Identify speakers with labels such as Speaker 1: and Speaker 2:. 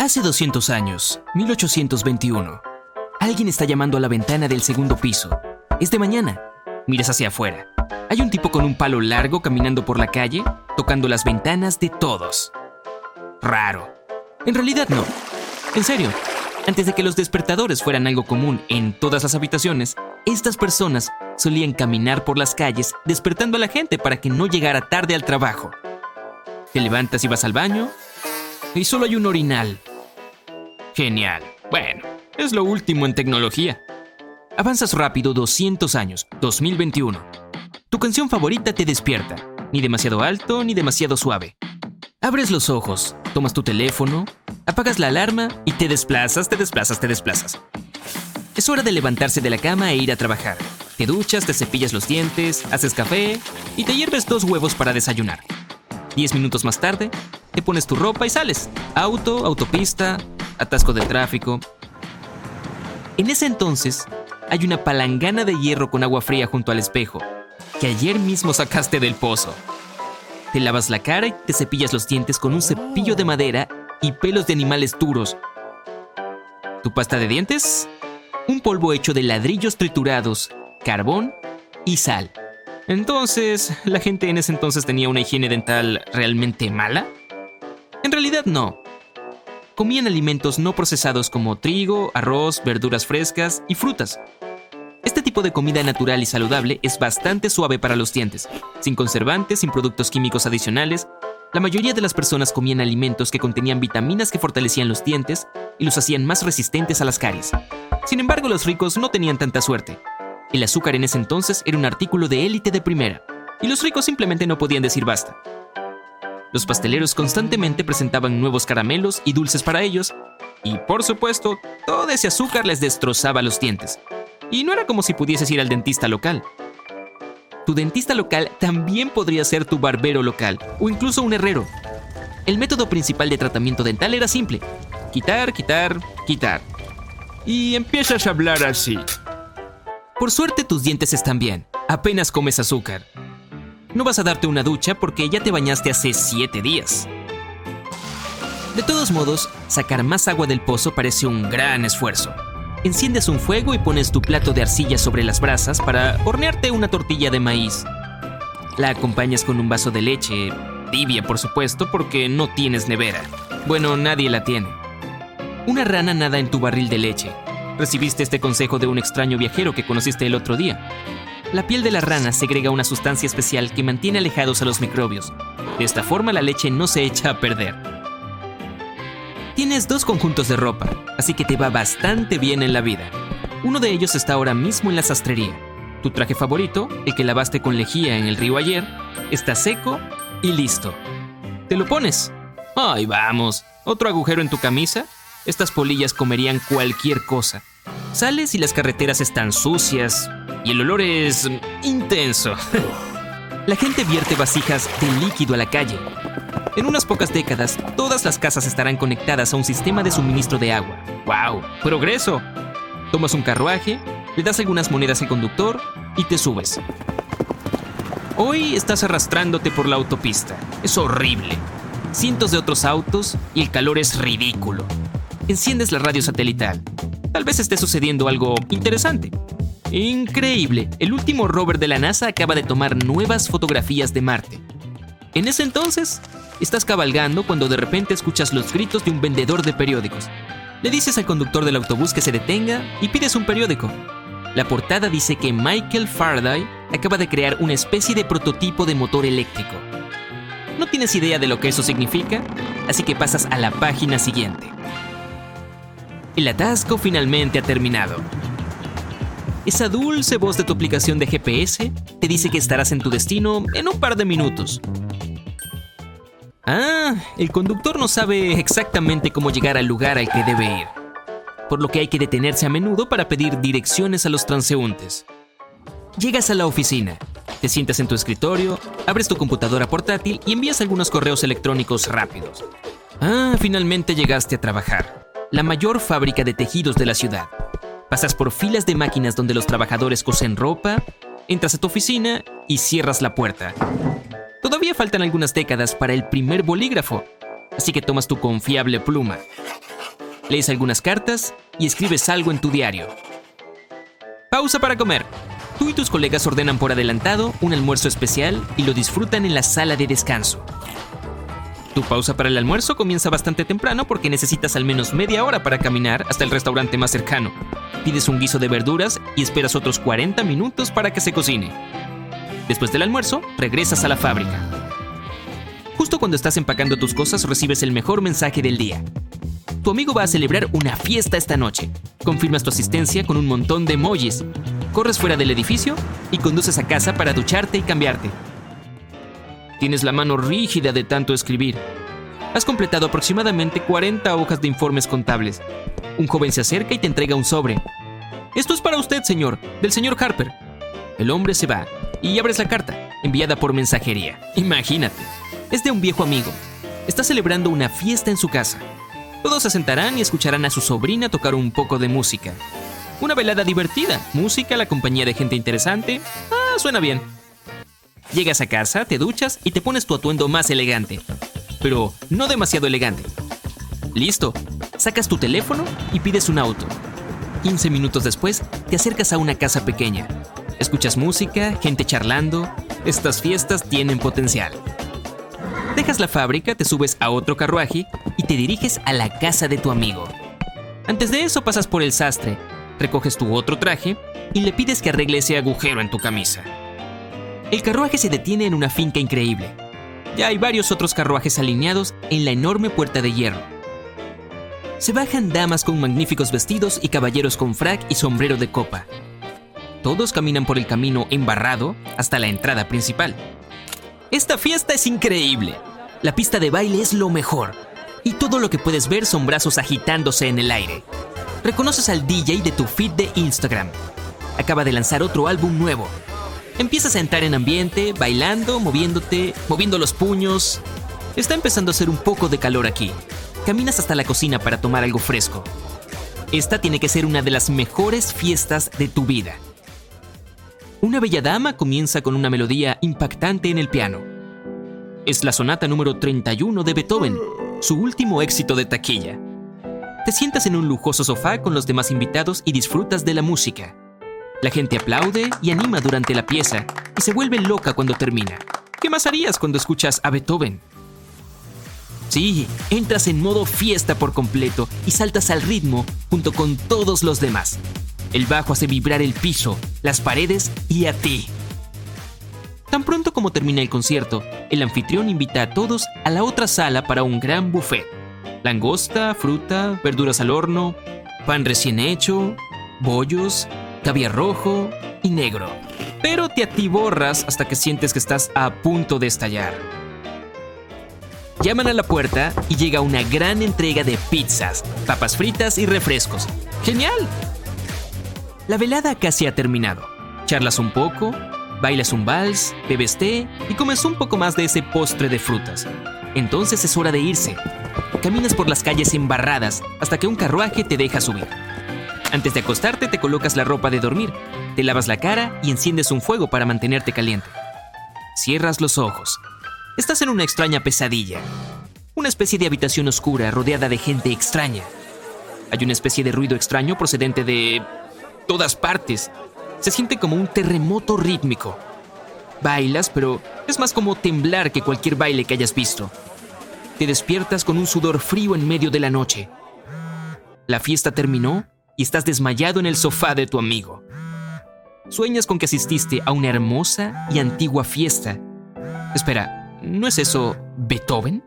Speaker 1: Hace 200 años, 1821, alguien está llamando a la ventana del segundo piso. Es de mañana. Miras hacia afuera. Hay un tipo con un palo largo caminando por la calle, tocando las ventanas de todos. Raro. En realidad no. En serio, antes de que los despertadores fueran algo común en todas las habitaciones, estas personas solían caminar por las calles despertando a la gente para que no llegara tarde al trabajo. Te levantas y vas al baño y solo hay un orinal. Genial. Bueno, es lo último en tecnología. Avanzas rápido 200 años, 2021. Tu canción favorita te despierta, ni demasiado alto ni demasiado suave. Abres los ojos, tomas tu teléfono, apagas la alarma y te desplazas, te desplazas, te desplazas. Es hora de levantarse de la cama e ir a trabajar. Te duchas, te cepillas los dientes, haces café y te hierves dos huevos para desayunar. Diez minutos más tarde, te pones tu ropa y sales. Auto, autopista, atasco de tráfico. En ese entonces, hay una palangana de hierro con agua fría junto al espejo, que ayer mismo sacaste del pozo. Te lavas la cara y te cepillas los dientes con un cepillo de madera y pelos de animales duros. ¿Tu pasta de dientes? Un polvo hecho de ladrillos triturados, carbón y sal. Entonces, ¿la gente en ese entonces tenía una higiene dental realmente mala? En realidad no. Comían alimentos no procesados como trigo, arroz, verduras frescas y frutas. Este tipo de comida natural y saludable es bastante suave para los dientes, sin conservantes, sin productos químicos adicionales. La mayoría de las personas comían alimentos que contenían vitaminas que fortalecían los dientes y los hacían más resistentes a las caries. Sin embargo, los ricos no tenían tanta suerte. El azúcar en ese entonces era un artículo de élite de primera, y los ricos simplemente no podían decir basta. Los pasteleros constantemente presentaban nuevos caramelos y dulces para ellos, y por supuesto, todo ese azúcar les destrozaba los dientes. Y no era como si pudieses ir al dentista local. Tu dentista local también podría ser tu barbero local, o incluso un herrero. El método principal de tratamiento dental era simple. Quitar, quitar, quitar. Y empiezas a hablar así. Por suerte tus dientes están bien. Apenas comes azúcar. No vas a darte una ducha porque ya te bañaste hace 7 días. De todos modos, sacar más agua del pozo parece un gran esfuerzo. Enciendes un fuego y pones tu plato de arcilla sobre las brasas para hornearte una tortilla de maíz. La acompañas con un vaso de leche, tibia por supuesto porque no tienes nevera. Bueno, nadie la tiene. Una rana nada en tu barril de leche. Recibiste este consejo de un extraño viajero que conociste el otro día. La piel de la rana segrega una sustancia especial que mantiene alejados a los microbios. De esta forma la leche no se echa a perder. Tienes dos conjuntos de ropa, así que te va bastante bien en la vida. Uno de ellos está ahora mismo en la sastrería. Tu traje favorito, el que lavaste con lejía en el río ayer, está seco y listo. ¿Te lo pones? ¡Ay, vamos! ¿Otro agujero en tu camisa? Estas polillas comerían cualquier cosa. Sales y las carreteras están sucias, y el olor es intenso. la gente vierte vasijas de líquido a la calle. En unas pocas décadas, todas las casas estarán conectadas a un sistema de suministro de agua. ¡Wow! ¡Progreso! Tomas un carruaje, le das algunas monedas al conductor y te subes. Hoy estás arrastrándote por la autopista. Es horrible. Cientos de otros autos y el calor es ridículo. Enciendes la radio satelital. Tal vez esté sucediendo algo interesante. Increíble, el último rover de la NASA acaba de tomar nuevas fotografías de Marte. En ese entonces, estás cabalgando cuando de repente escuchas los gritos de un vendedor de periódicos. Le dices al conductor del autobús que se detenga y pides un periódico. La portada dice que Michael Faraday acaba de crear una especie de prototipo de motor eléctrico. No tienes idea de lo que eso significa, así que pasas a la página siguiente. El atasco finalmente ha terminado. Esa dulce voz de tu aplicación de GPS te dice que estarás en tu destino en un par de minutos. Ah, el conductor no sabe exactamente cómo llegar al lugar al que debe ir, por lo que hay que detenerse a menudo para pedir direcciones a los transeúntes. Llegas a la oficina, te sientas en tu escritorio, abres tu computadora portátil y envías algunos correos electrónicos rápidos. Ah, finalmente llegaste a trabajar. La mayor fábrica de tejidos de la ciudad. Pasas por filas de máquinas donde los trabajadores cosen ropa, entras a tu oficina y cierras la puerta. Todavía faltan algunas décadas para el primer bolígrafo, así que tomas tu confiable pluma. lees algunas cartas y escribes algo en tu diario. Pausa para comer. Tú y tus colegas ordenan por adelantado un almuerzo especial y lo disfrutan en la sala de descanso. Tu pausa para el almuerzo comienza bastante temprano porque necesitas al menos media hora para caminar hasta el restaurante más cercano. Pides un guiso de verduras y esperas otros 40 minutos para que se cocine. Después del almuerzo, regresas a la fábrica. Justo cuando estás empacando tus cosas recibes el mejor mensaje del día. Tu amigo va a celebrar una fiesta esta noche. Confirmas tu asistencia con un montón de emojis. Corres fuera del edificio y conduces a casa para ducharte y cambiarte. Tienes la mano rígida de tanto escribir. Has completado aproximadamente 40 hojas de informes contables. Un joven se acerca y te entrega un sobre. Esto es para usted, señor, del señor Harper. El hombre se va y abres la carta, enviada por mensajería. Imagínate, es de un viejo amigo. Está celebrando una fiesta en su casa. Todos se sentarán y escucharán a su sobrina tocar un poco de música. Una velada divertida, música, la compañía de gente interesante. Ah, suena bien. Llegas a casa, te duchas y te pones tu atuendo más elegante. Pero no demasiado elegante. Listo, sacas tu teléfono y pides un auto. 15 minutos después, te acercas a una casa pequeña. Escuchas música, gente charlando. Estas fiestas tienen potencial. Dejas la fábrica, te subes a otro carruaje y te diriges a la casa de tu amigo. Antes de eso pasas por el sastre, recoges tu otro traje y le pides que arregle ese agujero en tu camisa. El carruaje se detiene en una finca increíble. Ya hay varios otros carruajes alineados en la enorme puerta de hierro. Se bajan damas con magníficos vestidos y caballeros con frac y sombrero de copa. Todos caminan por el camino embarrado hasta la entrada principal. Esta fiesta es increíble. La pista de baile es lo mejor. Y todo lo que puedes ver son brazos agitándose en el aire. Reconoces al DJ de tu feed de Instagram. Acaba de lanzar otro álbum nuevo Empiezas a entrar en ambiente, bailando, moviéndote, moviendo los puños. Está empezando a hacer un poco de calor aquí. Caminas hasta la cocina para tomar algo fresco. Esta tiene que ser una de las mejores fiestas de tu vida. Una bella dama comienza con una melodía impactante en el piano. Es la sonata número 31 de Beethoven, su último éxito de taquilla. Te sientas en un lujoso sofá con los demás invitados y disfrutas de la música. La gente aplaude y anima durante la pieza y se vuelve loca cuando termina. ¿Qué más harías cuando escuchas a Beethoven? Sí, entras en modo fiesta por completo y saltas al ritmo junto con todos los demás. El bajo hace vibrar el piso, las paredes y a ti. Tan pronto como termina el concierto, el anfitrión invita a todos a la otra sala para un gran buffet. Langosta, fruta, verduras al horno, pan recién hecho, bollos, caviar rojo y negro. Pero te atiborras hasta que sientes que estás a punto de estallar. Llaman a la puerta y llega una gran entrega de pizzas, papas fritas y refrescos. ¡Genial! La velada casi ha terminado. Charlas un poco, bailas un vals, bebes té y comes un poco más de ese postre de frutas. Entonces es hora de irse. Caminas por las calles embarradas hasta que un carruaje te deja subir. Antes de acostarte te colocas la ropa de dormir, te lavas la cara y enciendes un fuego para mantenerte caliente. Cierras los ojos. Estás en una extraña pesadilla. Una especie de habitación oscura rodeada de gente extraña. Hay una especie de ruido extraño procedente de... todas partes. Se siente como un terremoto rítmico. Bailas, pero es más como temblar que cualquier baile que hayas visto. Te despiertas con un sudor frío en medio de la noche. La fiesta terminó y estás desmayado en el sofá de tu amigo. Sueñas con que asististe a una hermosa y antigua fiesta. Espera, ¿no es eso Beethoven?